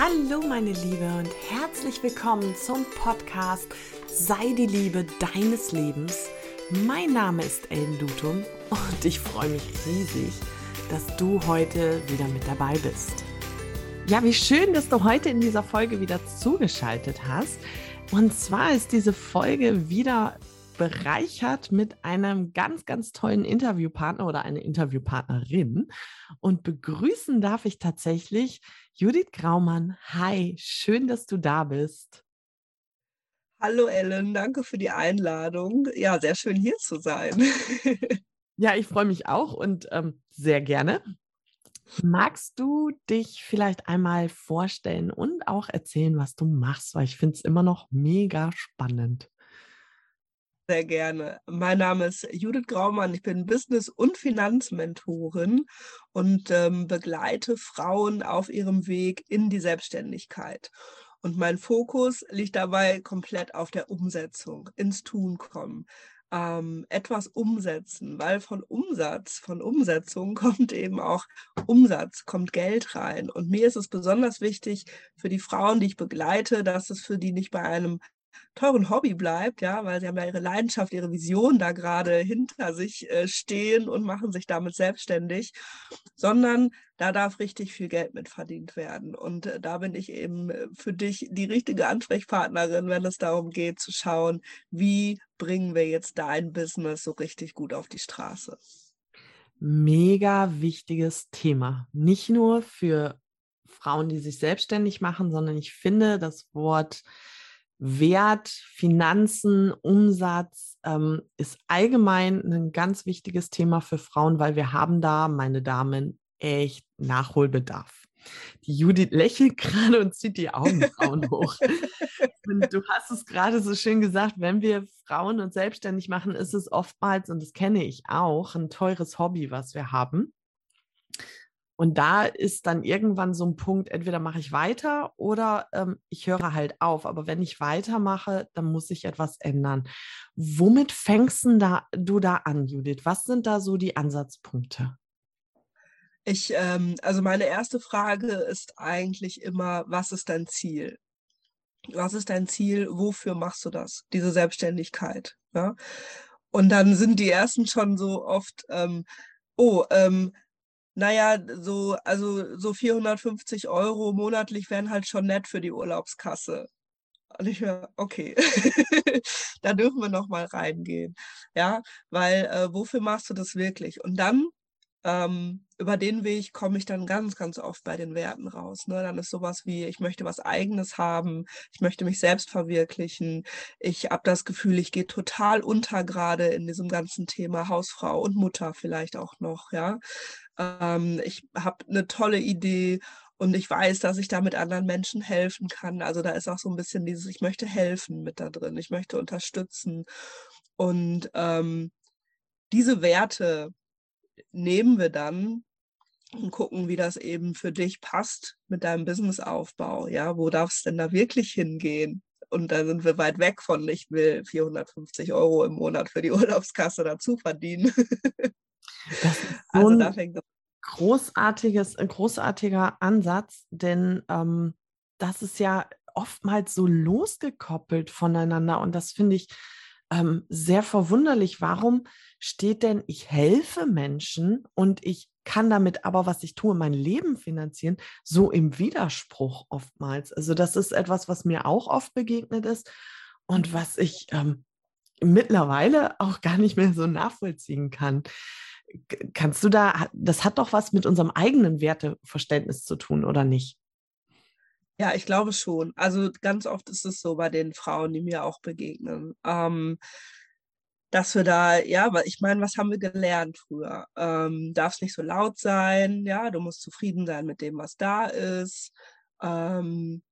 Hallo meine Liebe und herzlich willkommen zum Podcast Sei die Liebe deines Lebens. Mein Name ist Ellen Lutum und ich freue mich riesig, dass du heute wieder mit dabei bist. Ja, wie schön, dass du heute in dieser Folge wieder zugeschaltet hast. Und zwar ist diese Folge wieder bereichert mit einem ganz, ganz tollen Interviewpartner oder eine Interviewpartnerin. Und begrüßen darf ich tatsächlich Judith Graumann. Hi, schön, dass du da bist. Hallo Ellen, danke für die Einladung. Ja, sehr schön hier zu sein. ja, ich freue mich auch und ähm, sehr gerne. Magst du dich vielleicht einmal vorstellen und auch erzählen, was du machst? Weil ich finde es immer noch mega spannend. Sehr gerne. Mein Name ist Judith Graumann. Ich bin Business- und Finanzmentorin und ähm, begleite Frauen auf ihrem Weg in die Selbstständigkeit. Und mein Fokus liegt dabei komplett auf der Umsetzung, ins Tun kommen, ähm, etwas umsetzen, weil von Umsatz, von Umsetzung kommt eben auch Umsatz, kommt Geld rein. Und mir ist es besonders wichtig für die Frauen, die ich begleite, dass es für die nicht bei einem teuren Hobby bleibt, ja, weil sie haben ja ihre Leidenschaft, ihre Vision da gerade hinter sich äh, stehen und machen sich damit selbstständig, sondern da darf richtig viel Geld mit verdient werden. Und äh, da bin ich eben äh, für dich die richtige Ansprechpartnerin, wenn es darum geht zu schauen, wie bringen wir jetzt dein Business so richtig gut auf die Straße. Mega wichtiges Thema. Nicht nur für Frauen, die sich selbstständig machen, sondern ich finde das Wort Wert, Finanzen, Umsatz ähm, ist allgemein ein ganz wichtiges Thema für Frauen, weil wir haben da, meine Damen, echt Nachholbedarf. Die Judith lächelt gerade und zieht die Augenbrauen hoch. Und du hast es gerade so schön gesagt, wenn wir Frauen uns selbstständig machen, ist es oftmals, und das kenne ich auch, ein teures Hobby, was wir haben. Und da ist dann irgendwann so ein Punkt, entweder mache ich weiter oder ähm, ich höre halt auf. Aber wenn ich weitermache, dann muss ich etwas ändern. Womit fängst da, du da an, Judith? Was sind da so die Ansatzpunkte? Ich, ähm, also meine erste Frage ist eigentlich immer, was ist dein Ziel? Was ist dein Ziel? Wofür machst du das? Diese Selbstständigkeit. Ja? Und dann sind die ersten schon so oft, ähm, oh, ähm, naja, so, also so 450 Euro monatlich wären halt schon nett für die Urlaubskasse. Und ich mir, okay, da dürfen wir noch mal reingehen. Ja, weil äh, wofür machst du das wirklich? Und dann ähm, über den Weg komme ich dann ganz, ganz oft bei den Werten raus. Ne? Dann ist sowas wie, ich möchte was Eigenes haben, ich möchte mich selbst verwirklichen. Ich habe das Gefühl, ich gehe total unter gerade in diesem ganzen Thema Hausfrau und Mutter vielleicht auch noch. Ja, ähm, ich habe eine tolle Idee und ich weiß, dass ich damit anderen Menschen helfen kann. Also da ist auch so ein bisschen dieses, ich möchte helfen mit da drin, ich möchte unterstützen. Und ähm, diese Werte, nehmen wir dann und gucken, wie das eben für dich passt mit deinem Businessaufbau. Ja, wo darf es denn da wirklich hingehen? Und da sind wir weit weg von, ich will 450 Euro im Monat für die Urlaubskasse dazu verdienen. Das ist so also da fängt großartiges, ein großartiger Ansatz, denn ähm, das ist ja oftmals so losgekoppelt voneinander und das finde ich ähm, sehr verwunderlich. Warum steht denn, ich helfe Menschen und ich kann damit aber, was ich tue, mein Leben finanzieren, so im Widerspruch oftmals. Also das ist etwas, was mir auch oft begegnet ist und was ich ähm, mittlerweile auch gar nicht mehr so nachvollziehen kann. Kannst du da, das hat doch was mit unserem eigenen Werteverständnis zu tun, oder nicht? Ja, ich glaube schon. Also ganz oft ist es so bei den Frauen, die mir auch begegnen. Ähm, dass wir da, ja, ich meine, was haben wir gelernt früher? Ähm, Darf nicht so laut sein, ja, du musst zufrieden sein mit dem, was da ist. Ähm,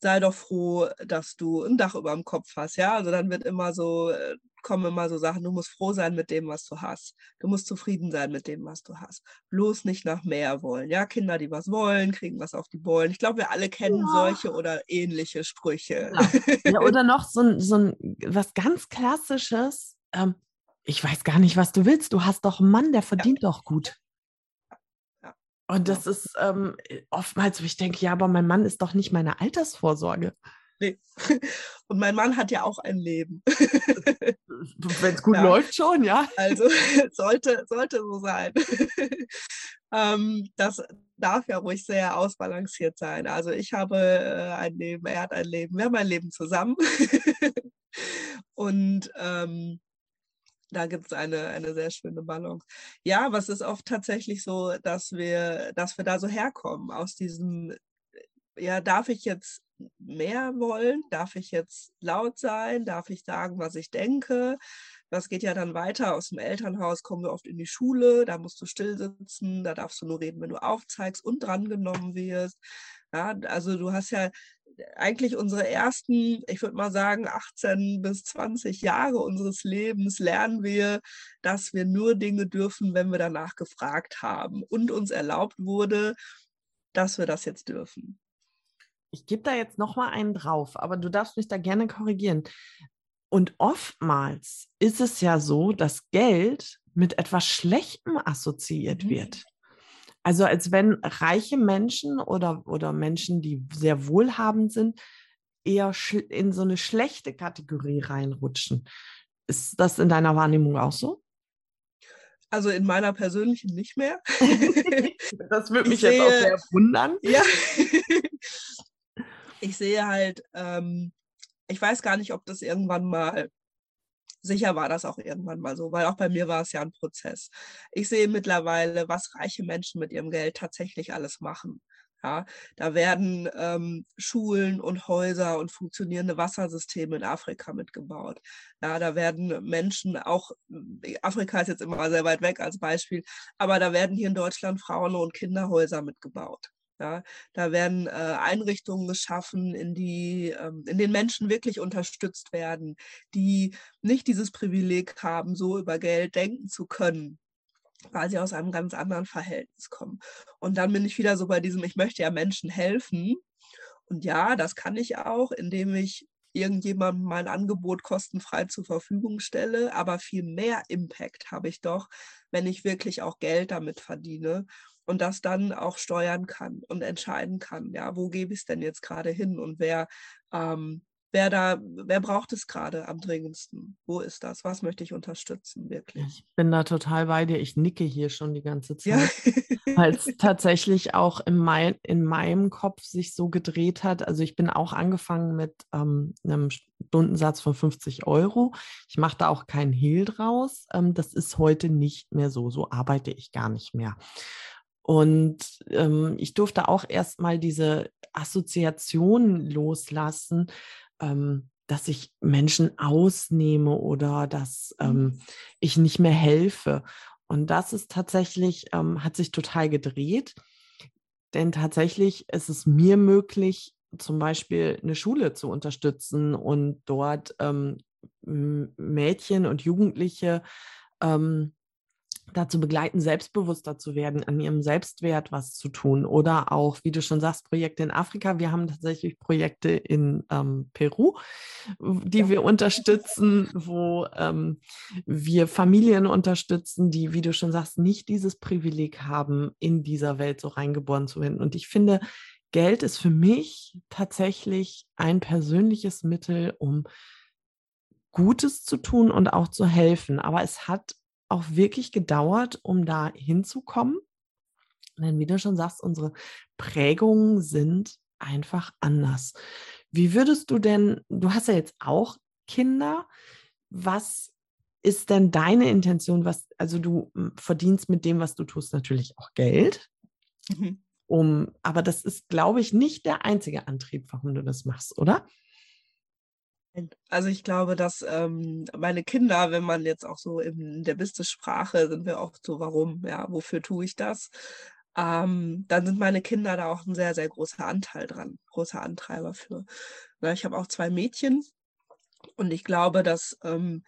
sei doch froh, dass du ein Dach über dem Kopf hast, ja. Also dann wird immer so, äh, kommen immer so Sachen, du musst froh sein mit dem, was du hast. Du musst zufrieden sein mit dem, was du hast. Bloß nicht nach mehr wollen. Ja, Kinder, die was wollen, kriegen was auf die Bollen. Ich glaube, wir alle kennen ja. solche oder ähnliche Sprüche. Ja. ja oder noch so, so ein, was ganz Klassisches. Ähm, ich weiß gar nicht, was du willst. Du hast doch einen Mann, der verdient doch gut. Und das ja. ist ähm, oftmals, wo ich denke, ja, aber mein Mann ist doch nicht meine Altersvorsorge. Nee. Und mein Mann hat ja auch ein Leben. Wenn es gut ja. läuft schon, ja. Also sollte, sollte so sein. ähm, das darf ja ruhig sehr ausbalanciert sein. Also ich habe äh, ein Leben, er hat ein Leben, wir haben ein Leben zusammen. Und ähm, da gibt es eine, eine sehr schöne Balance. Ja, aber es ist oft tatsächlich so, dass wir, dass wir da so herkommen aus diesem, ja, darf ich jetzt mehr wollen? Darf ich jetzt laut sein? Darf ich sagen, was ich denke? Das geht ja dann weiter. Aus dem Elternhaus kommen wir oft in die Schule. Da musst du still sitzen. Da darfst du nur reden, wenn du aufzeigst und drangenommen wirst. Ja, also du hast ja eigentlich unsere ersten, ich würde mal sagen, 18 bis 20 Jahre unseres Lebens lernen wir, dass wir nur Dinge dürfen, wenn wir danach gefragt haben und uns erlaubt wurde, dass wir das jetzt dürfen. Ich gebe da jetzt noch mal einen drauf, aber du darfst mich da gerne korrigieren. Und oftmals ist es ja so, dass Geld mit etwas Schlechtem assoziiert mhm. wird. Also als wenn reiche Menschen oder, oder Menschen, die sehr wohlhabend sind, eher in so eine schlechte Kategorie reinrutschen. Ist das in deiner Wahrnehmung auch so? Also in meiner persönlichen nicht mehr. das würde mich ich jetzt sehe, auch sehr wundern. Ja. ich sehe halt, ähm, ich weiß gar nicht, ob das irgendwann mal Sicher war das auch irgendwann mal so, weil auch bei mir war es ja ein Prozess. Ich sehe mittlerweile, was reiche Menschen mit ihrem Geld tatsächlich alles machen. Ja, da werden ähm, Schulen und Häuser und funktionierende Wassersysteme in Afrika mitgebaut. Ja, da werden Menschen auch, Afrika ist jetzt immer sehr weit weg als Beispiel, aber da werden hier in Deutschland Frauen- und Kinderhäuser mitgebaut. Ja, da werden äh, Einrichtungen geschaffen, in, die, ähm, in denen Menschen wirklich unterstützt werden, die nicht dieses Privileg haben, so über Geld denken zu können, weil sie aus einem ganz anderen Verhältnis kommen. Und dann bin ich wieder so bei diesem, ich möchte ja Menschen helfen. Und ja, das kann ich auch, indem ich irgendjemandem mein Angebot kostenfrei zur Verfügung stelle, aber viel mehr Impact habe ich doch, wenn ich wirklich auch Geld damit verdiene und das dann auch steuern kann und entscheiden kann, ja, wo gebe ich es denn jetzt gerade hin und wer, ähm, wer da, wer braucht es gerade am dringendsten? Wo ist das? Was möchte ich unterstützen, wirklich? Ich bin da total bei dir. Ich nicke hier schon die ganze Zeit, ja. weil es tatsächlich auch in, mein, in meinem Kopf sich so gedreht hat. Also ich bin auch angefangen mit ähm, einem Stundensatz von 50 Euro. Ich mache da auch keinen Hehl draus. Ähm, das ist heute nicht mehr so. So arbeite ich gar nicht mehr. Und ähm, ich durfte auch erstmal diese Assoziation loslassen, ähm, dass ich Menschen ausnehme oder dass mhm. ähm, ich nicht mehr helfe. Und das ist tatsächlich, ähm, hat sich total gedreht. Denn tatsächlich ist es mir möglich, zum Beispiel eine Schule zu unterstützen und dort ähm, Mädchen und Jugendliche ähm, dazu begleiten, selbstbewusster zu werden, an ihrem Selbstwert was zu tun. Oder auch, wie du schon sagst, Projekte in Afrika. Wir haben tatsächlich Projekte in ähm, Peru, die wir unterstützen, wo ähm, wir Familien unterstützen, die, wie du schon sagst, nicht dieses Privileg haben, in dieser Welt so reingeboren zu werden. Und ich finde, Geld ist für mich tatsächlich ein persönliches Mittel, um Gutes zu tun und auch zu helfen. Aber es hat auch wirklich gedauert, um da hinzukommen. Denn wie du schon sagst, unsere Prägungen sind einfach anders. Wie würdest du denn, du hast ja jetzt auch Kinder, was ist denn deine Intention? Was, also du hm, verdienst mit dem, was du tust, natürlich auch Geld. Mhm. Um, aber das ist, glaube ich, nicht der einzige Antrieb, warum du das machst, oder? Also ich glaube, dass ähm, meine Kinder, wenn man jetzt auch so in der Business-Sprache sind wir oft so, warum, ja, wofür tue ich das? Ähm, dann sind meine Kinder da auch ein sehr, sehr großer Anteil dran, großer Antreiber für. Na, ich habe auch zwei Mädchen und ich glaube, dass ähm,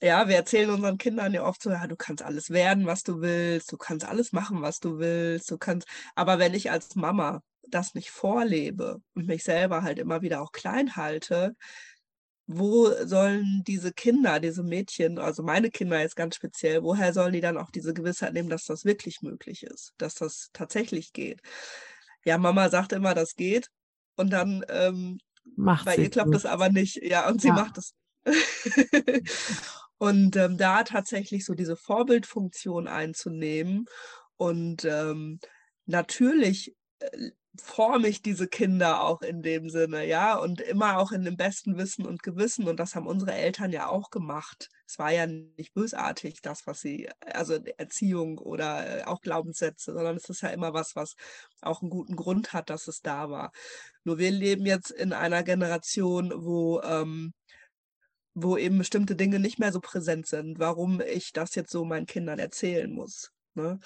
ja, wir erzählen unseren Kindern ja oft so, ja, du kannst alles werden, was du willst, du kannst alles machen, was du willst, du kannst, aber wenn ich als Mama das nicht vorlebe und mich selber halt immer wieder auch klein halte, wo sollen diese Kinder, diese Mädchen, also meine Kinder jetzt ganz speziell, woher sollen die dann auch diese Gewissheit nehmen, dass das wirklich möglich ist, dass das tatsächlich geht? Ja, Mama sagt immer, das geht. Und dann ähm, macht bei ihr klappt gut. das aber nicht. Ja, und sie ja. macht es. und ähm, da tatsächlich so diese Vorbildfunktion einzunehmen und ähm, natürlich äh, forme ich diese Kinder auch in dem Sinne, ja, und immer auch in dem besten Wissen und Gewissen. Und das haben unsere Eltern ja auch gemacht. Es war ja nicht bösartig, das, was sie, also Erziehung oder äh, auch Glaubenssätze, sondern es ist ja immer was, was auch einen guten Grund hat, dass es da war. Nur wir leben jetzt in einer Generation, wo ähm, wo eben bestimmte Dinge nicht mehr so präsent sind, warum ich das jetzt so meinen Kindern erzählen muss. Ne?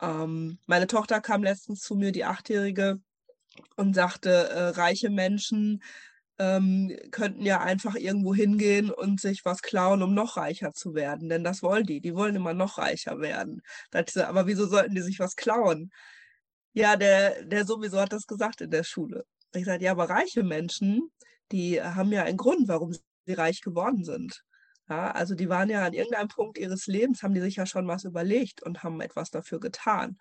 Ähm, meine Tochter kam letztens zu mir, die Achtjährige, und sagte, äh, reiche Menschen ähm, könnten ja einfach irgendwo hingehen und sich was klauen, um noch reicher zu werden. Denn das wollen die. Die wollen immer noch reicher werden. Dachte, aber wieso sollten die sich was klauen? Ja, der, der sowieso hat das gesagt in der Schule. Ich sagte, ja, aber reiche Menschen, die haben ja einen Grund, warum sie reich geworden sind. Ja, also die waren ja an irgendeinem Punkt ihres Lebens, haben die sich ja schon was überlegt und haben etwas dafür getan.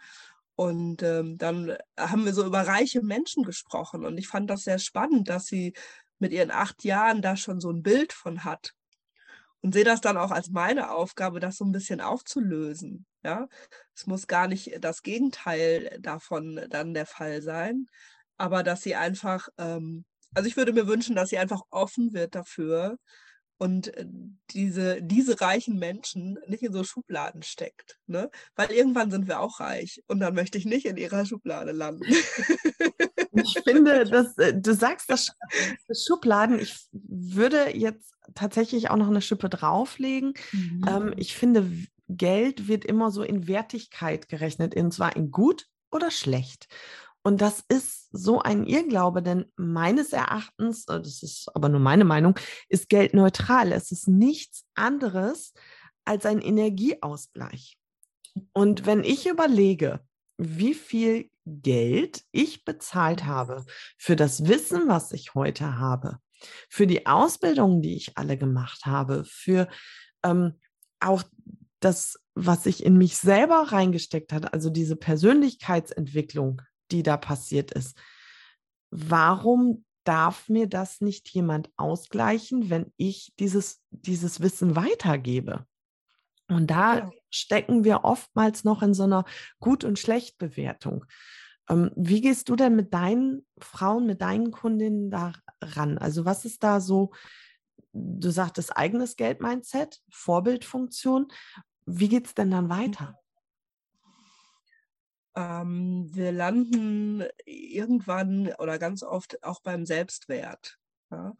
Und ähm, dann haben wir so über reiche Menschen gesprochen. Und ich fand das sehr spannend, dass sie mit ihren acht Jahren da schon so ein Bild von hat. Und sehe das dann auch als meine Aufgabe, das so ein bisschen aufzulösen. Ja, es muss gar nicht das Gegenteil davon dann der Fall sein, aber dass sie einfach, ähm, also ich würde mir wünschen, dass sie einfach offen wird dafür, und äh, diese, diese reichen Menschen nicht in so Schubladen steckt. Ne? Weil irgendwann sind wir auch reich und dann möchte ich nicht in ihrer Schublade landen. Ich finde, dass, äh, du sagst das, das Schubladen, ich würde jetzt tatsächlich auch noch eine Schippe drauflegen. Mhm. Ähm, ich finde, Geld wird immer so in Wertigkeit gerechnet, und zwar in gut oder schlecht. Und das ist so ein Irrglaube, denn meines Erachtens, äh, das ist aber nur meine Meinung, ist Geld neutral. Es ist nichts anderes als ein Energieausgleich. Und wenn ich überlege, wie viel Geld ich bezahlt habe für das Wissen, was ich heute habe, für die Ausbildung, die ich alle gemacht habe, für ähm, auch das, was ich in mich selber reingesteckt habe, also diese Persönlichkeitsentwicklung, die da passiert ist. Warum darf mir das nicht jemand ausgleichen, wenn ich dieses, dieses Wissen weitergebe? Und da ja. stecken wir oftmals noch in so einer Gut- und Schlecht-Bewertung. Ähm, wie gehst du denn mit deinen Frauen, mit deinen Kundinnen da ran? Also was ist da so, du sagtest eigenes Geld-Mindset, Vorbildfunktion. Wie geht es denn dann weiter? Ähm, wir landen irgendwann oder ganz oft auch beim Selbstwert. Ja?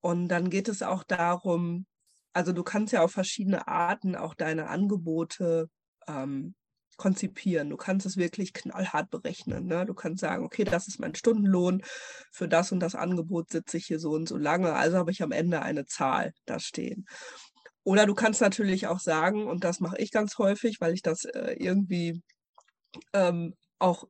Und dann geht es auch darum, also du kannst ja auf verschiedene Arten auch deine Angebote ähm, konzipieren. Du kannst es wirklich knallhart berechnen. Ne? Du kannst sagen, okay, das ist mein Stundenlohn, für das und das Angebot sitze ich hier so und so lange, also habe ich am Ende eine Zahl da stehen. Oder du kannst natürlich auch sagen, und das mache ich ganz häufig, weil ich das äh, irgendwie ähm, auch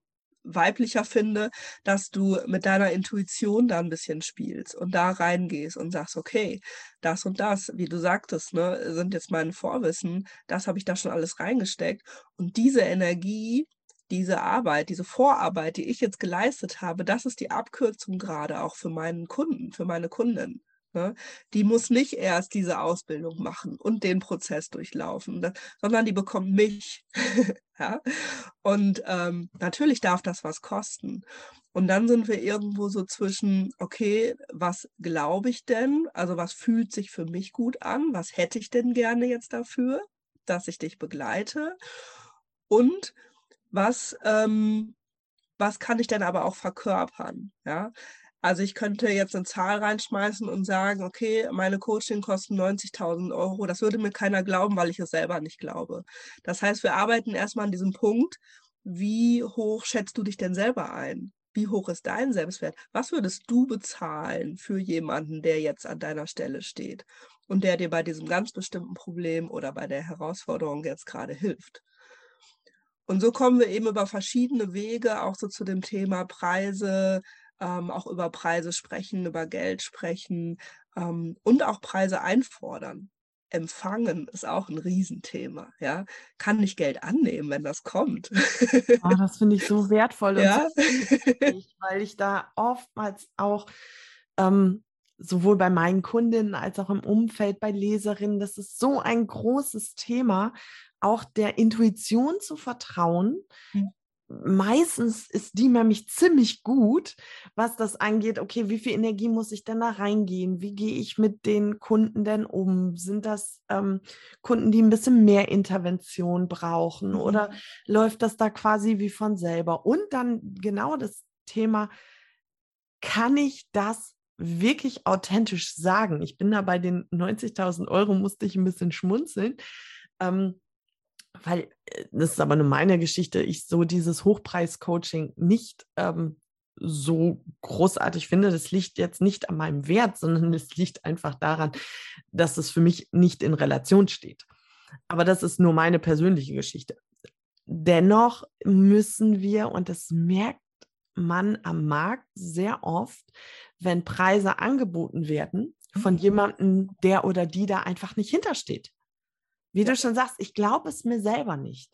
weiblicher finde, dass du mit deiner Intuition da ein bisschen spielst und da reingehst und sagst, okay, das und das, wie du sagtest, ne, sind jetzt meine Vorwissen, das habe ich da schon alles reingesteckt und diese Energie, diese Arbeit, diese Vorarbeit, die ich jetzt geleistet habe, das ist die Abkürzung gerade auch für meinen Kunden, für meine Kunden. Ne? Die muss nicht erst diese Ausbildung machen und den Prozess durchlaufen, ne? sondern die bekommt mich. ja? Und ähm, natürlich darf das was kosten. Und dann sind wir irgendwo so zwischen, okay, was glaube ich denn? Also was fühlt sich für mich gut an? Was hätte ich denn gerne jetzt dafür, dass ich dich begleite? Und was, ähm, was kann ich denn aber auch verkörpern? Ja, also ich könnte jetzt eine Zahl reinschmeißen und sagen, okay, meine Coaching kosten 90.000 Euro. Das würde mir keiner glauben, weil ich es selber nicht glaube. Das heißt, wir arbeiten erstmal an diesem Punkt, wie hoch schätzt du dich denn selber ein? Wie hoch ist dein Selbstwert? Was würdest du bezahlen für jemanden, der jetzt an deiner Stelle steht und der dir bei diesem ganz bestimmten Problem oder bei der Herausforderung jetzt gerade hilft? Und so kommen wir eben über verschiedene Wege auch so zu dem Thema Preise, ähm, auch über Preise sprechen, über Geld sprechen, Ähm, und auch Preise einfordern. Empfangen ist auch ein Riesenthema. Ja? Kann ich Geld annehmen, wenn das kommt? Oh, das finde ich so wertvoll, ja? so wichtig, weil ich da oftmals auch ähm, sowohl bei meinen Kundinnen als auch im Umfeld bei Leserinnen, das ist so ein großes Thema, auch der Intuition zu vertrauen. Mhm meistens ist die nämlich ziemlich gut, was das angeht. Okay, wie viel Energie muss ich denn da reingehen? Wie gehe ich mit den Kunden denn um? Sind das ähm, Kunden, die ein bisschen mehr Intervention brauchen mhm. oder läuft das da quasi wie von selber? Und dann genau das Thema, kann ich das wirklich authentisch sagen? Ich bin da bei den 90.000 Euro, musste ich ein bisschen schmunzeln. Ähm, weil äh, das ist aber nur meine Geschichte, ich so dieses Hochpreis-Coaching nicht ähm, so großartig finde. Das liegt jetzt nicht an meinem Wert, sondern es liegt einfach daran, dass es für mich nicht in Relation steht. Aber das ist nur meine persönliche Geschichte. Dennoch müssen wir, und das merkt man am Markt sehr oft, wenn Preise angeboten werden von mhm. jemandem, der oder die da einfach nicht hintersteht. Wie du schon sagst, ich glaube es mir selber nicht.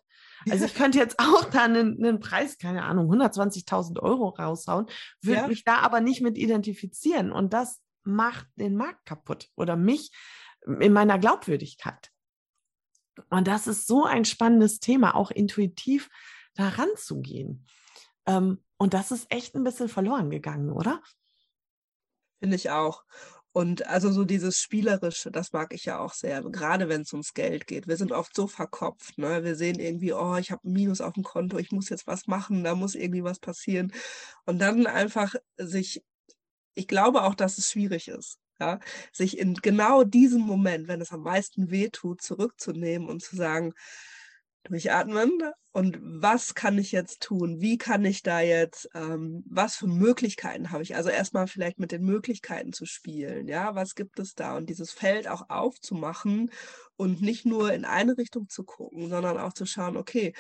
Also ich könnte jetzt auch da einen, einen Preis, keine Ahnung, 120.000 Euro raushauen, würde ja. mich da aber nicht mit identifizieren. Und das macht den Markt kaputt oder mich in meiner Glaubwürdigkeit. Und das ist so ein spannendes Thema, auch intuitiv daran zu gehen. Ähm, und das ist echt ein bisschen verloren gegangen, oder? Finde ich auch. Und also so dieses Spielerische, das mag ich ja auch sehr, gerade wenn es ums Geld geht. Wir sind oft so verkopft, ne? Wir sehen irgendwie, oh, ich habe ein Minus auf dem Konto, ich muss jetzt was machen, da muss irgendwie was passieren. Und dann einfach sich, ich glaube auch, dass es schwierig ist, ja, sich in genau diesem Moment, wenn es am meisten wehtut, zurückzunehmen und zu sagen, durchatmen und was kann ich jetzt tun? Wie kann ich da jetzt, ähm, was für Möglichkeiten habe ich? Also erstmal vielleicht mit den Möglichkeiten zu spielen, ja, was gibt es da? Und dieses Feld auch aufzumachen und nicht nur in eine Richtung zu gucken, sondern auch zu schauen, okay,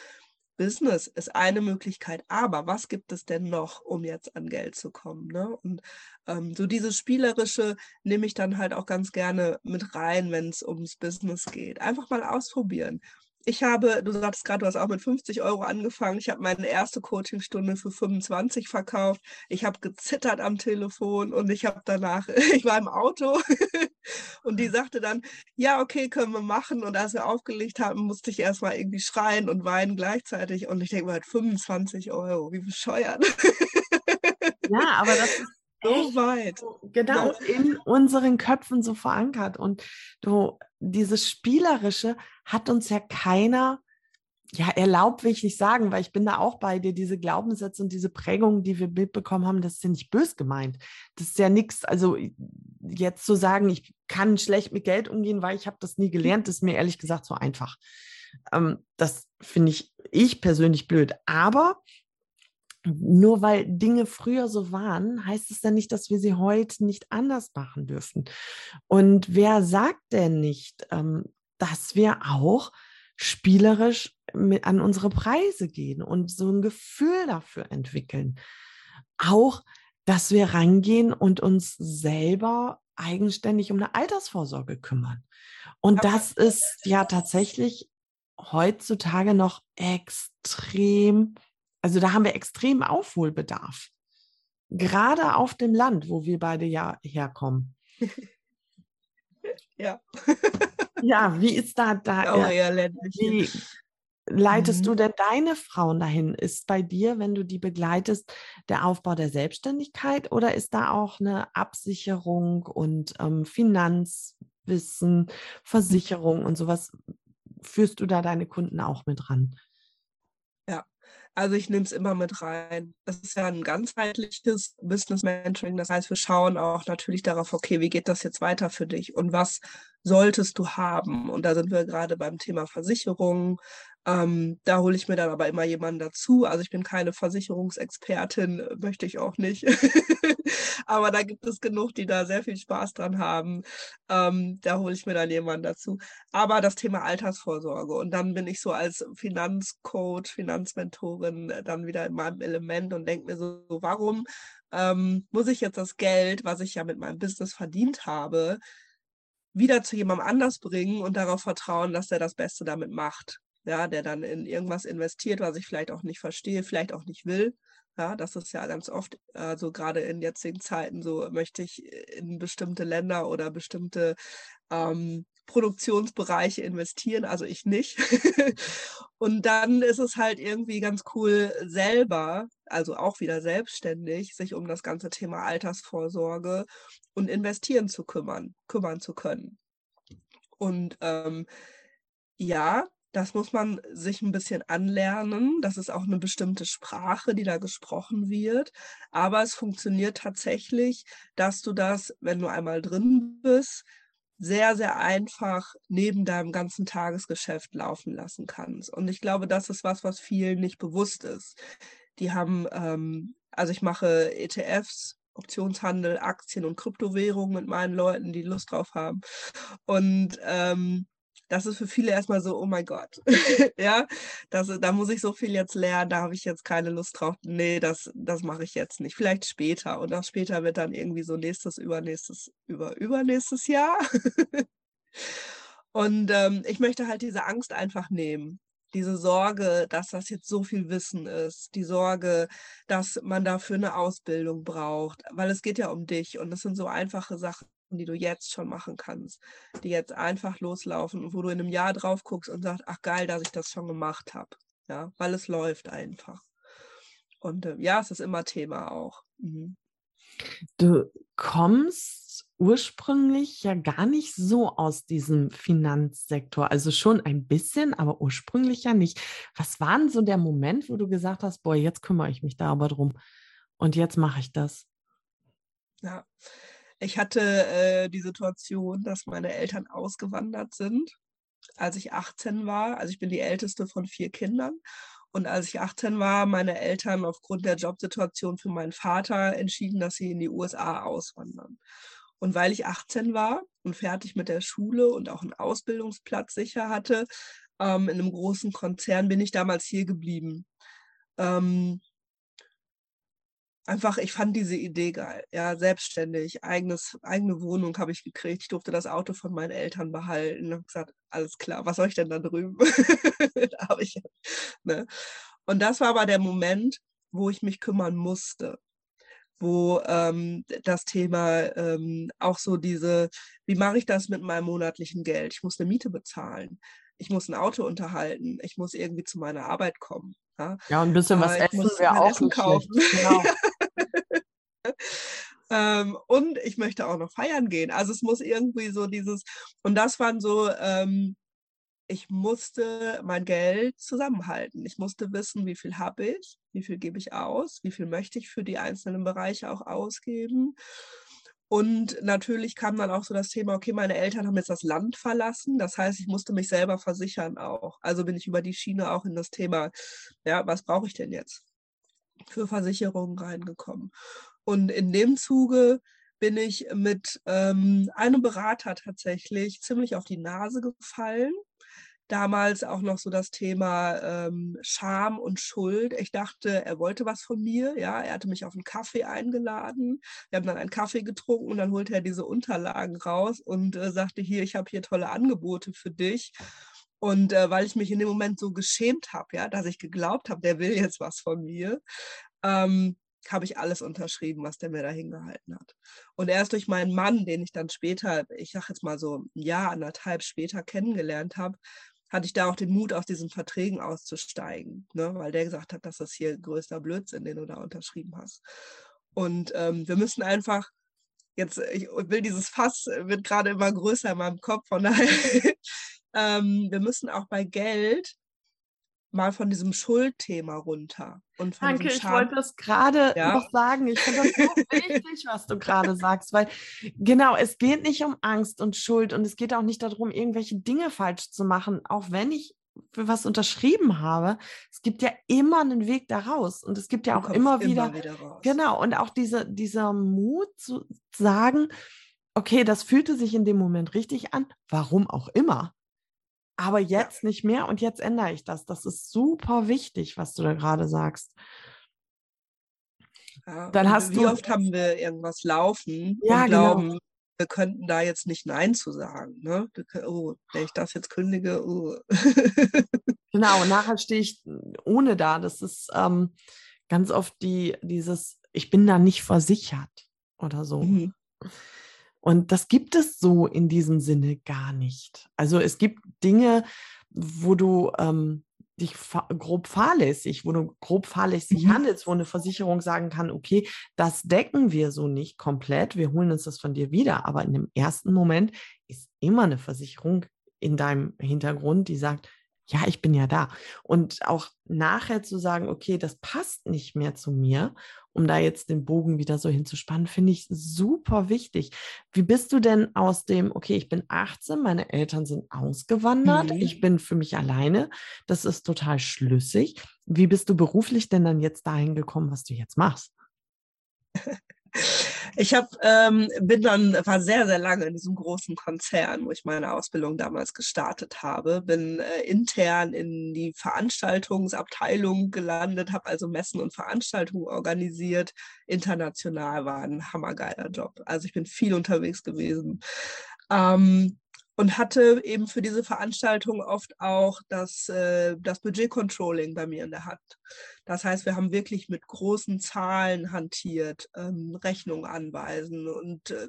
Business ist eine Möglichkeit, aber was gibt es denn noch, um jetzt an Geld zu kommen? Ne? Und ähm, so dieses Spielerische nehme ich dann halt auch ganz gerne mit rein, wenn es ums Business geht. Einfach mal ausprobieren ich habe, du sagtest gerade, du hast auch mit 50 Euro angefangen. Ich habe meine erste Coachingstunde für 25 verkauft. Ich habe gezittert am Telefon und ich habe danach, ich war im Auto und die sagte dann, ja, okay, können wir machen. Und als wir aufgelegt haben, musste ich erstmal irgendwie schreien und weinen gleichzeitig. Und ich denke mal, 25 Euro, wie bescheuert. Ja, aber das ist so weit. Genau, in unseren Köpfen so verankert. Und du, dieses Spielerische hat uns ja keiner ja, erlaubt will ich nicht sagen, weil ich bin da auch bei dir, diese Glaubenssätze und diese Prägungen, die wir mitbekommen haben, das ist ja nicht bös gemeint. Das ist ja nichts, also jetzt zu sagen, ich kann schlecht mit Geld umgehen, weil ich habe das nie gelernt, ist mir ehrlich gesagt so einfach. Ähm, das finde ich, ich persönlich blöd. Aber nur weil Dinge früher so waren, heißt es ja nicht, dass wir sie heute nicht anders machen dürfen. Und wer sagt denn nicht, ähm, dass wir auch spielerisch mit an unsere Preise gehen und so ein Gefühl dafür entwickeln? Auch, dass wir rangehen und uns selber eigenständig um eine Altersvorsorge kümmern. Und das ist ja tatsächlich heutzutage noch extrem also da haben wir extrem Aufholbedarf. Gerade auf dem Land, wo wir beide ja herkommen. ja. ja, wie ist da, da oh, ja, wie leitest mhm. du denn deine Frauen dahin? Ist bei dir, wenn du die begleitest, der Aufbau der Selbstständigkeit oder ist da auch eine Absicherung und ähm, Finanzwissen, Versicherung und sowas? Führst du da deine Kunden auch mit ran? Also ich nehme es immer mit rein. Das ist ja ein ganzheitliches Business Mentoring. Das heißt, wir schauen auch natürlich darauf, okay, wie geht das jetzt weiter für dich und was solltest du haben? Und da sind wir gerade beim Thema Versicherung. Ähm, da hole ich mir dann aber immer jemanden dazu. Also ich bin keine Versicherungsexpertin, möchte ich auch nicht. aber da gibt es genug, die da sehr viel Spaß dran haben. Ähm, da hole ich mir dann jemanden dazu. Aber das Thema Altersvorsorge. Und dann bin ich so als Finanzcoach, Finanzmentorin dann wieder in meinem Element und denke mir so, warum ähm, muss ich jetzt das Geld, was ich ja mit meinem Business verdient habe, wieder zu jemandem anders bringen und darauf vertrauen, dass er das Beste damit macht. Ja, der dann in irgendwas investiert, was ich vielleicht auch nicht verstehe, vielleicht auch nicht will. Ja, das ist ja ganz oft, also gerade in jetzigen Zeiten, so möchte ich in bestimmte Länder oder bestimmte ähm, Produktionsbereiche investieren, also ich nicht. und dann ist es halt irgendwie ganz cool, selber, also auch wieder selbstständig, sich um das ganze Thema Altersvorsorge und investieren zu kümmern, kümmern zu können. Und ähm, ja, das muss man sich ein bisschen anlernen. Das ist auch eine bestimmte Sprache, die da gesprochen wird. Aber es funktioniert tatsächlich, dass du das, wenn du einmal drin bist, sehr, sehr einfach neben deinem ganzen Tagesgeschäft laufen lassen kannst. Und ich glaube, das ist was, was vielen nicht bewusst ist. Die haben, ähm, also ich mache ETFs, Optionshandel, Aktien und Kryptowährungen mit meinen Leuten, die Lust drauf haben. Und ähm, das ist für viele erstmal so, oh mein Gott, ja, das, da muss ich so viel jetzt lernen, da habe ich jetzt keine Lust drauf. Nee, das, das mache ich jetzt nicht. Vielleicht später. Und das später wird dann irgendwie so nächstes, übernächstes, über, übernächstes Jahr. Und ähm, ich möchte halt diese Angst einfach nehmen. Diese Sorge, dass das jetzt so viel Wissen ist, die Sorge, dass man dafür eine Ausbildung braucht, weil es geht ja um dich und das sind so einfache Sachen, die du jetzt schon machen kannst, die jetzt einfach loslaufen und wo du in einem Jahr drauf guckst und sagst, ach geil, dass ich das schon gemacht habe. Ja, weil es läuft einfach. Und äh, ja, es ist immer Thema auch. Mhm. Du kommst ursprünglich ja gar nicht so aus diesem Finanzsektor, also schon ein bisschen, aber ursprünglich ja nicht. Was war denn so der Moment, wo du gesagt hast, boah, jetzt kümmere ich mich da aber drum und jetzt mache ich das? Ja, ich hatte äh, die Situation, dass meine Eltern ausgewandert sind, als ich 18 war. Also ich bin die älteste von vier Kindern. Und als ich 18 war, meine Eltern aufgrund der Jobsituation für meinen Vater entschieden, dass sie in die USA auswandern. Und weil ich 18 war und fertig mit der Schule und auch einen Ausbildungsplatz sicher hatte, ähm, in einem großen Konzern, bin ich damals hier geblieben. Ähm, einfach, ich fand diese Idee geil. Ja, selbstständig, eigenes, eigene Wohnung habe ich gekriegt. Ich durfte das Auto von meinen Eltern behalten. Ich habe gesagt, alles klar, was soll ich denn da drüben? da habe ich, ne? Und das war aber der Moment, wo ich mich kümmern musste wo ähm, das Thema ähm, auch so diese, wie mache ich das mit meinem monatlichen Geld? Ich muss eine Miete bezahlen, ich muss ein Auto unterhalten, ich muss irgendwie zu meiner Arbeit kommen. Ja, ja und ein bisschen was äh, essen wäre auch Essen kaufen. Genau. ähm, und ich möchte auch noch feiern gehen. Also es muss irgendwie so dieses, und das waren so, ähm, ich musste mein Geld zusammenhalten. Ich musste wissen, wie viel habe ich, wie viel gebe ich aus, wie viel möchte ich für die einzelnen Bereiche auch ausgeben. Und natürlich kam dann auch so das Thema, okay, meine Eltern haben jetzt das Land verlassen. Das heißt, ich musste mich selber versichern auch. Also bin ich über die Schiene auch in das Thema, ja, was brauche ich denn jetzt für Versicherungen reingekommen. Und in dem Zuge bin ich mit ähm, einem Berater tatsächlich ziemlich auf die Nase gefallen damals auch noch so das Thema ähm, Scham und Schuld. Ich dachte, er wollte was von mir. Ja, er hatte mich auf einen Kaffee eingeladen. Wir haben dann einen Kaffee getrunken und dann holte er diese Unterlagen raus und äh, sagte, hier, ich habe hier tolle Angebote für dich. Und äh, weil ich mich in dem Moment so geschämt habe, ja, dass ich geglaubt habe, der will jetzt was von mir, ähm, habe ich alles unterschrieben, was der mir da hingehalten hat. Und erst durch meinen Mann, den ich dann später, ich sage jetzt mal so ein Jahr, anderthalb später kennengelernt habe, hatte ich da auch den Mut, aus diesen Verträgen auszusteigen, ne? weil der gesagt hat, dass das hier größter Blödsinn, den du da unterschrieben hast. Und ähm, wir müssen einfach, jetzt, ich will dieses Fass, wird gerade immer größer in meinem Kopf, von daher, ähm, wir müssen auch bei Geld mal von diesem Schuldthema runter. Und von Danke, ich wollte das gerade ja? noch sagen. Ich finde das so wichtig, was du gerade sagst, weil genau, es geht nicht um Angst und Schuld und es geht auch nicht darum, irgendwelche Dinge falsch zu machen, auch wenn ich für was unterschrieben habe, es gibt ja immer einen Weg daraus und es gibt ja auch immer wieder, immer wieder genau und auch diese, dieser Mut zu sagen, okay, das fühlte sich in dem Moment richtig an, warum auch immer. Aber jetzt ja. nicht mehr und jetzt ändere ich das. Das ist super wichtig, was du da gerade sagst. Ja, Dann hast wie du, oft haben wir irgendwas laufen ja, und genau. glauben, genau. wir könnten da jetzt nicht Nein zu sagen. Ne? Oh, wenn ich das jetzt kündige, oh. genau, und nachher stehe ich ohne da. Das ist ähm, ganz oft die, dieses, ich bin da nicht versichert oder so. Mhm. Und das gibt es so in diesem Sinne gar nicht. Also es gibt Dinge, wo du ähm, dich fa grob fahrlässig, wo du grob fahrlässig mhm. handelst, wo eine Versicherung sagen kann, okay, das decken wir so nicht komplett, wir holen uns das von dir wieder. Aber in dem ersten Moment ist immer eine Versicherung in deinem Hintergrund, die sagt, ja, ich bin ja da. Und auch nachher zu sagen, okay, das passt nicht mehr zu mir, um da jetzt den Bogen wieder so hinzuspannen, finde ich super wichtig. Wie bist du denn aus dem, okay, ich bin 18, meine Eltern sind ausgewandert, mhm. ich bin für mich alleine, das ist total schlüssig. Wie bist du beruflich denn dann jetzt dahin gekommen, was du jetzt machst? Ich habe ähm, bin dann war sehr sehr lange in diesem großen Konzern, wo ich meine Ausbildung damals gestartet habe, bin äh, intern in die Veranstaltungsabteilung gelandet, habe also Messen und Veranstaltungen organisiert. International war ein hammergeiler Job. Also ich bin viel unterwegs gewesen. Ähm, und hatte eben für diese Veranstaltung oft auch das, äh, das Budget-Controlling bei mir in der Hand. Das heißt, wir haben wirklich mit großen Zahlen hantiert, ähm, Rechnungen anweisen und äh,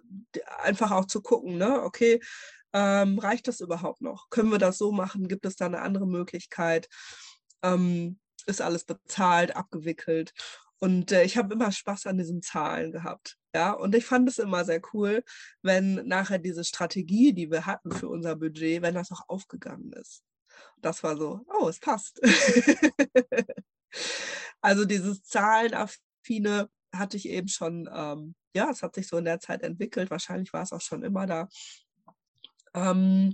einfach auch zu gucken, ne, okay, ähm, reicht das überhaupt noch? Können wir das so machen? Gibt es da eine andere Möglichkeit? Ähm, ist alles bezahlt, abgewickelt? Und äh, ich habe immer Spaß an diesen Zahlen gehabt. Ja, und ich fand es immer sehr cool, wenn nachher diese Strategie, die wir hatten für unser Budget, wenn das auch aufgegangen ist. Das war so, oh, es passt. also dieses Zahlenaffine hatte ich eben schon, ähm, ja, es hat sich so in der Zeit entwickelt. Wahrscheinlich war es auch schon immer da. Ähm,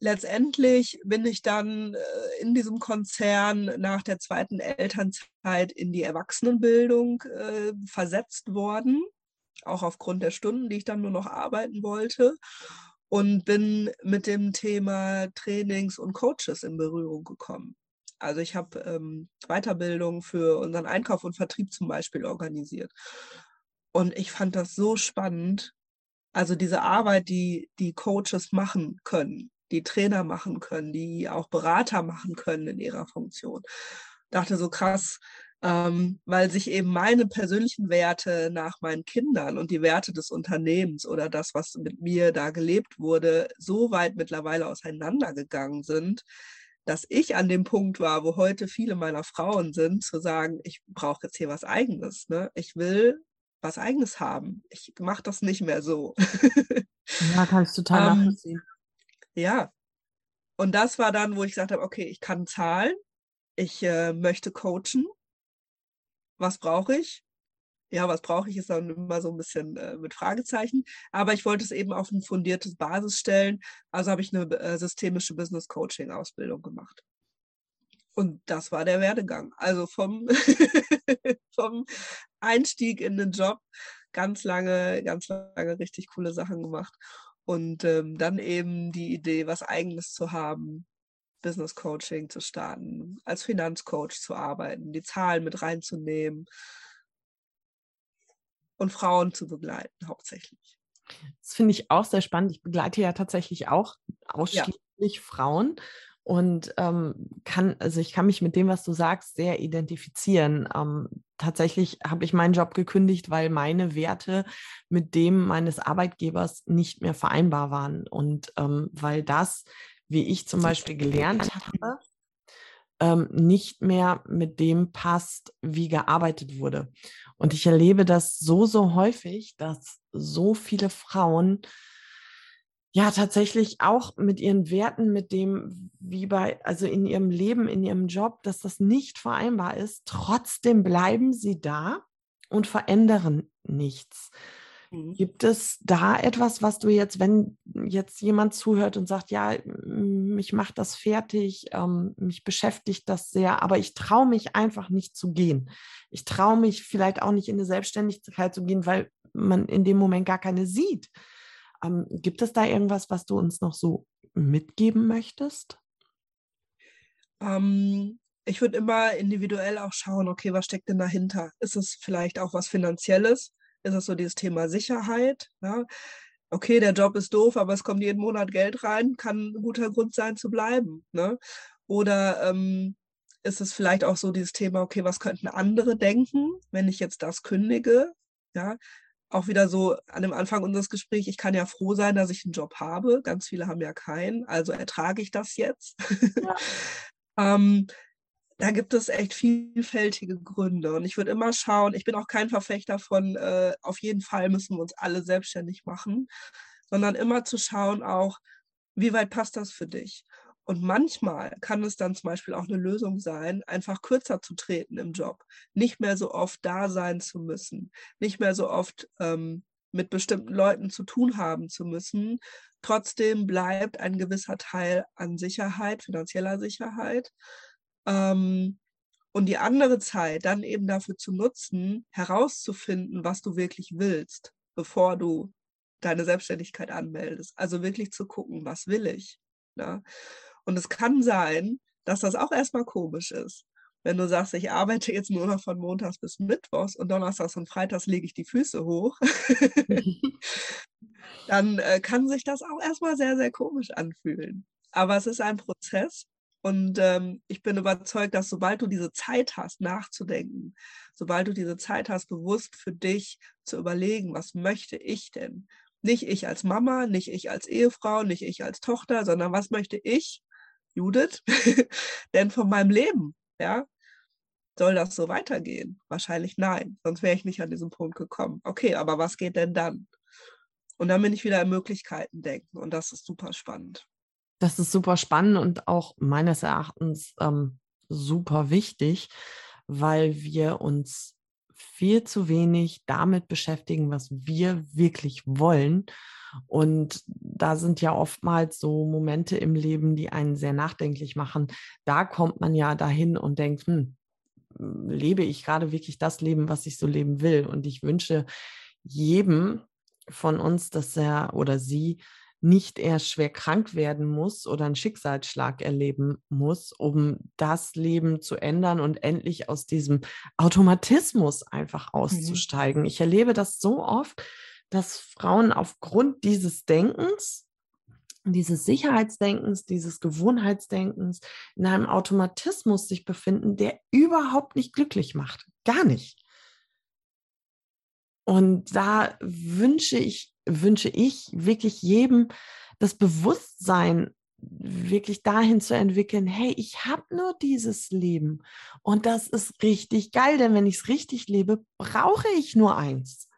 letztendlich bin ich dann äh, in diesem Konzern nach der zweiten Elternzeit in die Erwachsenenbildung äh, versetzt worden, auch aufgrund der Stunden, die ich dann nur noch arbeiten wollte. Und bin mit dem Thema Trainings und Coaches in Berührung gekommen. Also ich habe ähm, Weiterbildung für unseren Einkauf und Vertrieb zum Beispiel organisiert. Und ich fand das so spannend, also diese Arbeit, die die Coaches machen können, die Trainer machen können, die auch Berater machen können in ihrer Funktion. Dachte so krass, ähm, weil sich eben meine persönlichen Werte nach meinen Kindern und die Werte des Unternehmens oder das, was mit mir da gelebt wurde, so weit mittlerweile auseinandergegangen sind, dass ich an dem Punkt war, wo heute viele meiner Frauen sind, zu sagen, ich brauche jetzt hier was Eigenes. Ne? Ich will was Eigenes haben. Ich mache das nicht mehr so. ja, kann ich total ähm, nachvollziehen. Ja. Und das war dann, wo ich gesagt habe, okay, ich kann zahlen, ich äh, möchte coachen. Was brauche ich? Ja, was brauche ich, ist dann immer so ein bisschen äh, mit Fragezeichen. Aber ich wollte es eben auf ein fundiertes Basis stellen. Also habe ich eine äh, systemische Business Coaching Ausbildung gemacht. Und das war der Werdegang. Also vom, vom Einstieg in den Job ganz lange, ganz lange richtig coole Sachen gemacht. Und ähm, dann eben die Idee, was eigenes zu haben, Business Coaching zu starten, als Finanzcoach zu arbeiten, die Zahlen mit reinzunehmen und Frauen zu begleiten hauptsächlich. Das finde ich auch sehr spannend. Ich begleite ja tatsächlich auch ausschließlich ja. Frauen und ähm, kann, also ich kann mich mit dem, was du sagst, sehr identifizieren. Ähm, tatsächlich habe ich meinen Job gekündigt, weil meine Werte mit dem meines Arbeitgebers nicht mehr vereinbar waren und ähm, weil das, wie ich zum Beispiel gelernt habe, ähm, nicht mehr mit dem passt, wie gearbeitet wurde. Und ich erlebe das so, so häufig, dass so viele Frauen ja tatsächlich auch mit ihren Werten, mit dem, wie bei, also in ihrem Leben, in ihrem Job, dass das nicht vereinbar ist. Trotzdem bleiben sie da und verändern nichts. Mhm. Gibt es da etwas, was du jetzt, wenn jetzt jemand zuhört und sagt, ja, mich macht das fertig, ähm, mich beschäftigt das sehr, aber ich traue mich einfach nicht zu gehen. Ich traue mich vielleicht auch nicht in eine Selbstständigkeit zu gehen, weil man in dem Moment gar keine sieht. Ähm, gibt es da irgendwas, was du uns noch so mitgeben möchtest? Ähm, ich würde immer individuell auch schauen, okay, was steckt denn dahinter? Ist es vielleicht auch was Finanzielles? Ist es so dieses Thema Sicherheit? Ja? Okay, der Job ist doof, aber es kommt jeden Monat Geld rein, kann ein guter Grund sein zu bleiben. Ne? Oder ähm, ist es vielleicht auch so dieses Thema, okay, was könnten andere denken, wenn ich jetzt das kündige? Ja, auch wieder so an dem Anfang unseres Gesprächs, ich kann ja froh sein, dass ich einen Job habe. Ganz viele haben ja keinen, also ertrage ich das jetzt. Ja. ähm, da gibt es echt vielfältige Gründe. Und ich würde immer schauen, ich bin auch kein Verfechter von, äh, auf jeden Fall müssen wir uns alle selbstständig machen, sondern immer zu schauen auch, wie weit passt das für dich? Und manchmal kann es dann zum Beispiel auch eine Lösung sein, einfach kürzer zu treten im Job, nicht mehr so oft da sein zu müssen, nicht mehr so oft ähm, mit bestimmten Leuten zu tun haben zu müssen. Trotzdem bleibt ein gewisser Teil an Sicherheit, finanzieller Sicherheit. Ähm, und die andere Zeit dann eben dafür zu nutzen, herauszufinden, was du wirklich willst, bevor du deine Selbstständigkeit anmeldest. Also wirklich zu gucken, was will ich. Ne? Und es kann sein, dass das auch erstmal komisch ist. Wenn du sagst, ich arbeite jetzt nur noch von Montags bis Mittwochs und Donnerstags und Freitags lege ich die Füße hoch, dann äh, kann sich das auch erstmal sehr, sehr komisch anfühlen. Aber es ist ein Prozess und ähm, ich bin überzeugt, dass sobald du diese Zeit hast, nachzudenken, sobald du diese Zeit hast, bewusst für dich zu überlegen, was möchte ich denn? Nicht ich als Mama, nicht ich als Ehefrau, nicht ich als Tochter, sondern was möchte ich, Judith, denn von meinem Leben? Ja, soll das so weitergehen? Wahrscheinlich nein, sonst wäre ich nicht an diesen Punkt gekommen. Okay, aber was geht denn dann? Und dann bin ich wieder in Möglichkeiten denken und das ist super spannend. Das ist super spannend und auch meines Erachtens ähm, super wichtig, weil wir uns viel zu wenig damit beschäftigen, was wir wirklich wollen. Und da sind ja oftmals so Momente im Leben, die einen sehr nachdenklich machen. Da kommt man ja dahin und denkt, hm, lebe ich gerade wirklich das Leben, was ich so leben will? Und ich wünsche jedem von uns, dass er oder sie nicht erst schwer krank werden muss oder einen Schicksalsschlag erleben muss, um das Leben zu ändern und endlich aus diesem Automatismus einfach mhm. auszusteigen. Mhm. Ich erlebe das so oft, dass Frauen aufgrund dieses Denkens, dieses Sicherheitsdenkens, dieses Gewohnheitsdenkens in einem Automatismus sich befinden, der überhaupt nicht glücklich macht. Gar nicht. Und da wünsche ich wünsche ich wirklich jedem das Bewusstsein wirklich dahin zu entwickeln, hey, ich habe nur dieses Leben und das ist richtig geil, denn wenn ich es richtig lebe, brauche ich nur eins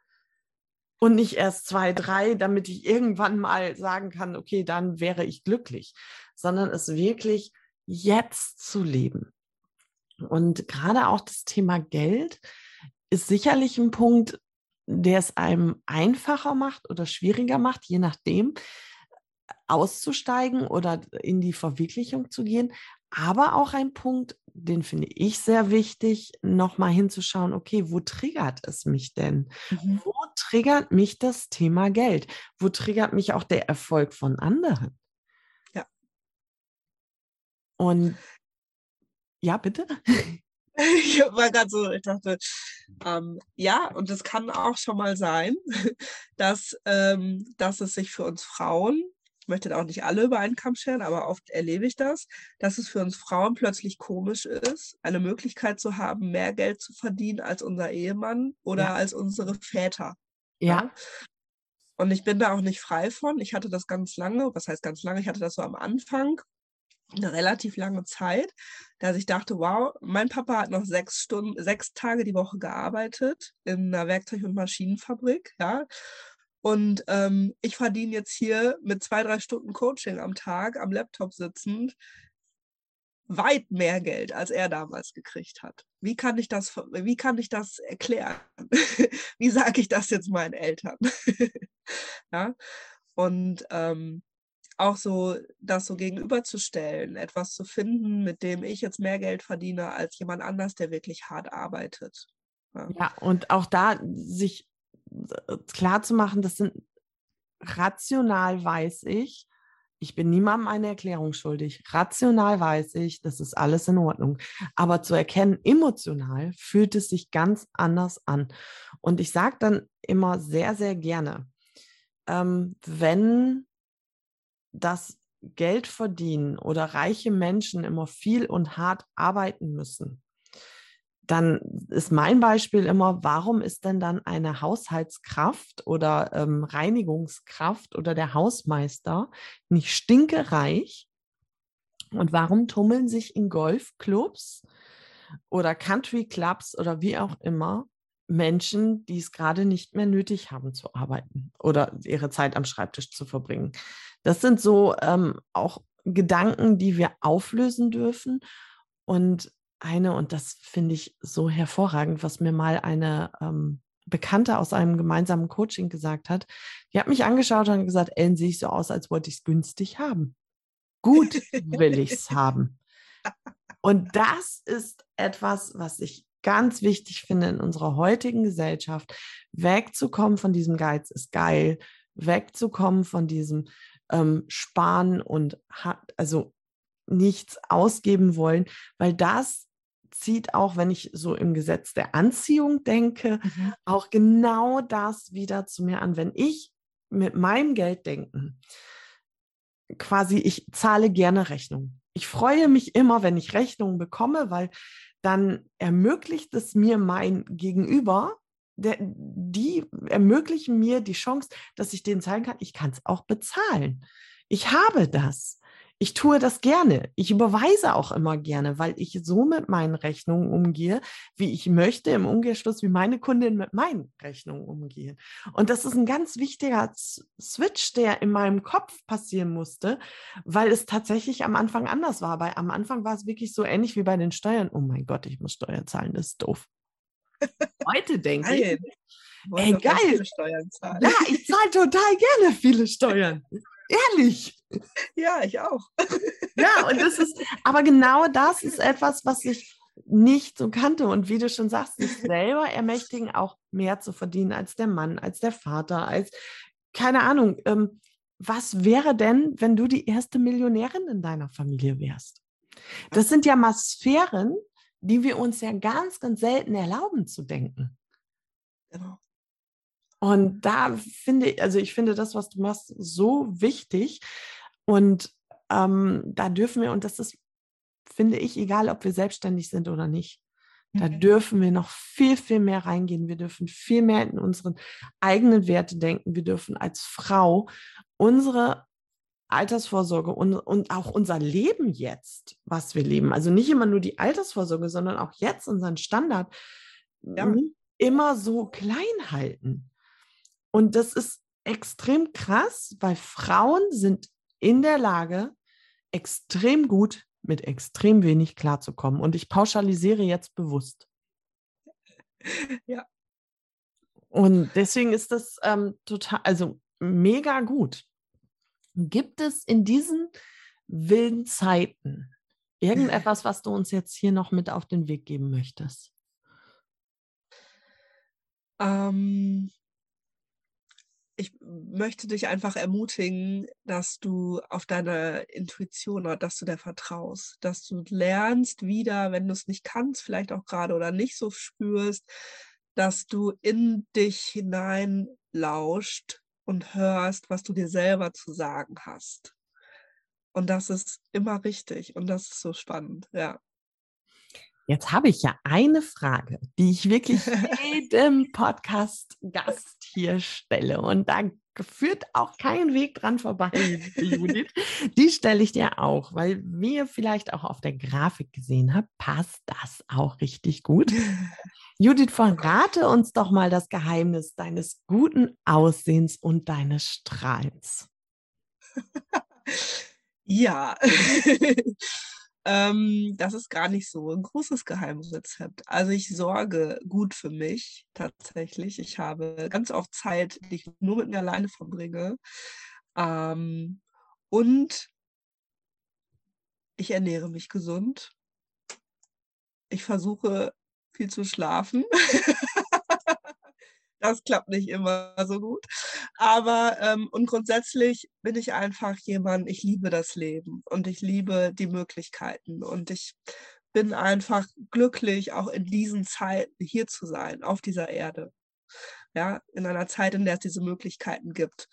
und nicht erst zwei, drei, damit ich irgendwann mal sagen kann, okay, dann wäre ich glücklich, sondern es wirklich jetzt zu leben. Und gerade auch das Thema Geld ist sicherlich ein Punkt, der es einem einfacher macht oder schwieriger macht, je nachdem, auszusteigen oder in die Verwirklichung zu gehen. Aber auch ein Punkt, den finde ich sehr wichtig, nochmal hinzuschauen, okay, wo triggert es mich denn? Mhm. Wo triggert mich das Thema Geld? Wo triggert mich auch der Erfolg von anderen? Ja. Und ja, bitte. ich war gerade so, ich dachte, ähm, ja, und es kann auch schon mal sein, dass, ähm, dass es sich für uns Frauen, ich möchte auch nicht alle über einen Kamm scheren, aber oft erlebe ich das, dass es für uns Frauen plötzlich komisch ist, eine Möglichkeit zu haben, mehr Geld zu verdienen als unser Ehemann oder ja. als unsere Väter. ja? ja? Und ich bin da auch nicht frei von. Ich hatte das ganz lange, was heißt ganz lange? Ich hatte das so am Anfang eine relativ lange Zeit, dass ich dachte, wow, mein Papa hat noch sechs Stunden, sechs Tage die Woche gearbeitet in einer Werkzeug- und Maschinenfabrik, ja. Und ähm, ich verdiene jetzt hier mit zwei, drei Stunden Coaching am Tag am Laptop sitzend weit mehr Geld, als er damals gekriegt hat. Wie kann ich das, wie kann ich das erklären? wie sage ich das jetzt meinen Eltern? ja? Und ähm, auch so das so gegenüberzustellen, etwas zu finden, mit dem ich jetzt mehr Geld verdiene als jemand anders, der wirklich hart arbeitet. Ja, ja und auch da sich klar zu machen, das sind rational weiß ich, ich bin niemandem eine Erklärung schuldig. Rational weiß ich, das ist alles in Ordnung. Aber zu erkennen, emotional fühlt es sich ganz anders an. Und ich sage dann immer sehr, sehr gerne, ähm, wenn das Geld verdienen oder reiche Menschen immer viel und hart arbeiten müssen, dann ist mein Beispiel immer, warum ist denn dann eine Haushaltskraft oder ähm, Reinigungskraft oder der Hausmeister nicht stinkereich? Und warum tummeln sich in Golfclubs oder Countryclubs oder wie auch immer Menschen, die es gerade nicht mehr nötig haben zu arbeiten oder ihre Zeit am Schreibtisch zu verbringen? Das sind so ähm, auch Gedanken, die wir auflösen dürfen. Und eine, und das finde ich so hervorragend, was mir mal eine ähm, Bekannte aus einem gemeinsamen Coaching gesagt hat. Die hat mich angeschaut und gesagt, Ellen, sehe ich so aus, als wollte ich es günstig haben. Gut will ich es haben. Und das ist etwas, was ich ganz wichtig finde in unserer heutigen Gesellschaft, wegzukommen von diesem Geiz ist geil, wegzukommen von diesem ähm, Sparen und also nichts ausgeben wollen, weil das zieht auch, wenn ich so im Gesetz der Anziehung denke, mhm. auch genau das wieder zu mir an. Wenn ich mit meinem Geld denken, quasi, ich zahle gerne Rechnungen. Ich freue mich immer, wenn ich Rechnungen bekomme, weil dann ermöglicht es mir mein Gegenüber, der, die ermöglichen mir die Chance, dass ich denen zeigen kann, ich kann es auch bezahlen. Ich habe das ich tue das gerne. Ich überweise auch immer gerne, weil ich so mit meinen Rechnungen umgehe, wie ich möchte, im Umkehrschluss, wie meine Kundin mit meinen Rechnungen umgehen. Und das ist ein ganz wichtiger Switch, der in meinem Kopf passieren musste, weil es tatsächlich am Anfang anders war. Weil am Anfang war es wirklich so ähnlich wie bei den Steuern. Oh mein Gott, ich muss Steuern zahlen, das ist doof. Heute denke ich, ey, geil. Ja, ich zahle total gerne viele Steuern. Ehrlich. Ja, ich auch. Ja, und das ist, aber genau das ist etwas, was ich nicht so kannte. Und wie du schon sagst, sich selber ermächtigen, auch mehr zu verdienen als der Mann, als der Vater, als, keine Ahnung, ähm, was wäre denn, wenn du die erste Millionärin in deiner Familie wärst? Das sind ja mal Sphären, die wir uns ja ganz, ganz selten erlauben zu denken. Genau. Und da finde ich, also ich finde das, was du machst, so wichtig. Und ähm, da dürfen wir, und das ist, finde ich, egal, ob wir selbstständig sind oder nicht, da mhm. dürfen wir noch viel, viel mehr reingehen. Wir dürfen viel mehr in unseren eigenen Werte denken. Wir dürfen als Frau unsere Altersvorsorge und, und auch unser Leben jetzt, was wir leben, also nicht immer nur die Altersvorsorge, sondern auch jetzt unseren Standard ja. immer so klein halten. Und das ist extrem krass, weil Frauen sind in der Lage, extrem gut mit extrem wenig klarzukommen. Und ich pauschalisiere jetzt bewusst. Ja. Und deswegen ist das ähm, total, also mega gut. Gibt es in diesen wilden Zeiten irgendetwas, was du uns jetzt hier noch mit auf den Weg geben möchtest? Ähm, ich möchte dich einfach ermutigen, dass du auf deine Intuition dass du der vertraust, dass du lernst wieder, wenn du es nicht kannst, vielleicht auch gerade oder nicht so spürst, dass du in dich hinein lauscht und hörst, was du dir selber zu sagen hast. Und das ist immer richtig und das ist so spannend, ja. Jetzt habe ich ja eine Frage, die ich wirklich jedem Podcast-Gast hier stelle. Und da führt auch kein Weg dran vorbei, Judith. Die stelle ich dir auch, weil wie ihr vielleicht auch auf der Grafik gesehen habt, passt das auch richtig gut. Judith, verrate uns doch mal das Geheimnis deines guten Aussehens und deines Strahlens. ja. Ähm, das ist gar nicht so ein großes Geheimrezept. Also ich sorge gut für mich tatsächlich. Ich habe ganz oft Zeit, die ich nur mit mir alleine verbringe. Ähm, und ich ernähre mich gesund. Ich versuche viel zu schlafen. das klappt nicht immer so gut. Aber ähm, und grundsätzlich bin ich einfach jemand, ich liebe das Leben und ich liebe die Möglichkeiten und ich bin einfach glücklich, auch in diesen Zeiten hier zu sein, auf dieser Erde. Ja, in einer Zeit, in der es diese Möglichkeiten gibt.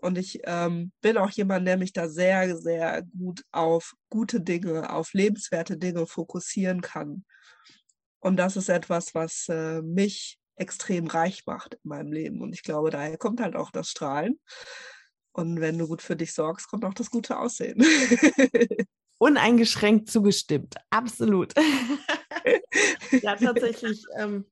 Und ich ähm, bin auch jemand, der mich da sehr, sehr gut auf gute Dinge, auf lebenswerte Dinge fokussieren kann. Und das ist etwas, was äh, mich extrem reich macht in meinem Leben. Und ich glaube, daher kommt halt auch das Strahlen. Und wenn du gut für dich sorgst, kommt auch das gute Aussehen. Uneingeschränkt zugestimmt, absolut. ja, tatsächlich ähm,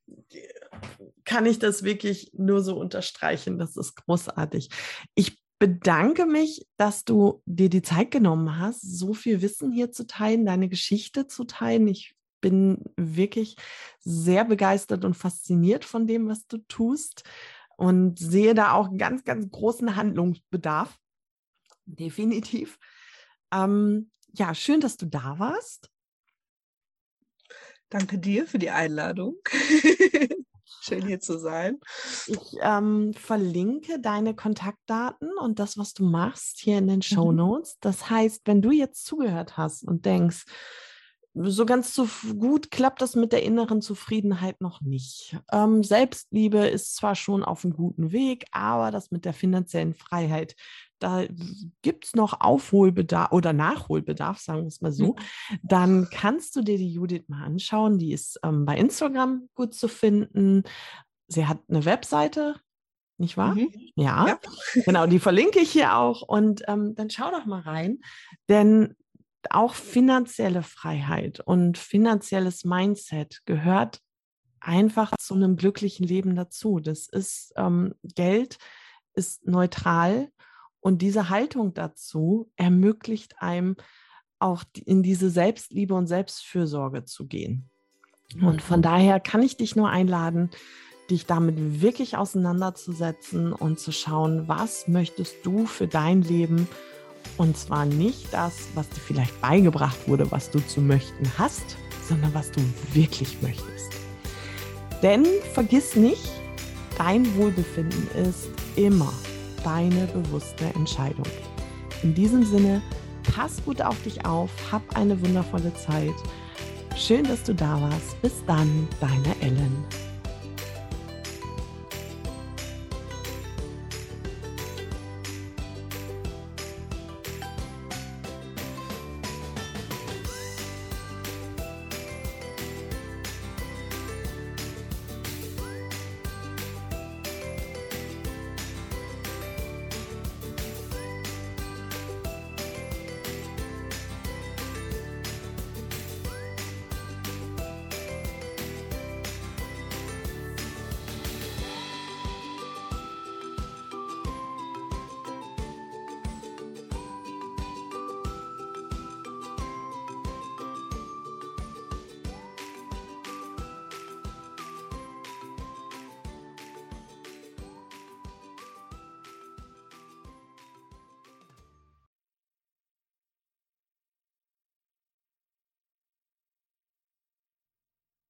kann ich das wirklich nur so unterstreichen. Das ist großartig. Ich bedanke mich, dass du dir die Zeit genommen hast, so viel Wissen hier zu teilen, deine Geschichte zu teilen. Ich bin wirklich sehr begeistert und fasziniert von dem, was du tust und sehe da auch ganz, ganz großen Handlungsbedarf. Definitiv. Ähm, ja, schön, dass du da warst. Danke dir für die Einladung. Schön hier zu sein. Ich ähm, verlinke deine Kontaktdaten und das, was du machst, hier in den Show mhm. Notes. Mhm. Das heißt, wenn du jetzt zugehört hast und denkst, so ganz so gut klappt das mit der inneren Zufriedenheit noch nicht. Ähm, Selbstliebe ist zwar schon auf einem guten Weg, aber das mit der finanziellen Freiheit, da gibt es noch Aufholbedarf oder Nachholbedarf, sagen wir es mal so. Mhm. Dann kannst du dir die Judith mal anschauen. Die ist ähm, bei Instagram gut zu finden. Sie hat eine Webseite, nicht wahr? Mhm. Ja. ja. genau, die verlinke ich hier auch. Und ähm, dann schau doch mal rein, denn auch finanzielle Freiheit und finanzielles Mindset gehört einfach zu einem glücklichen Leben dazu. Das ist ähm, Geld ist neutral und diese Haltung dazu ermöglicht einem auch in diese Selbstliebe und Selbstfürsorge zu gehen. Und von daher kann ich dich nur einladen, dich damit wirklich auseinanderzusetzen und zu schauen, was möchtest du für dein Leben und zwar nicht das, was dir vielleicht beigebracht wurde, was du zu möchten hast, sondern was du wirklich möchtest. Denn vergiss nicht, dein Wohlbefinden ist immer deine bewusste Entscheidung. In diesem Sinne, pass gut auf dich auf, hab eine wundervolle Zeit. Schön, dass du da warst. Bis dann, deine Ellen.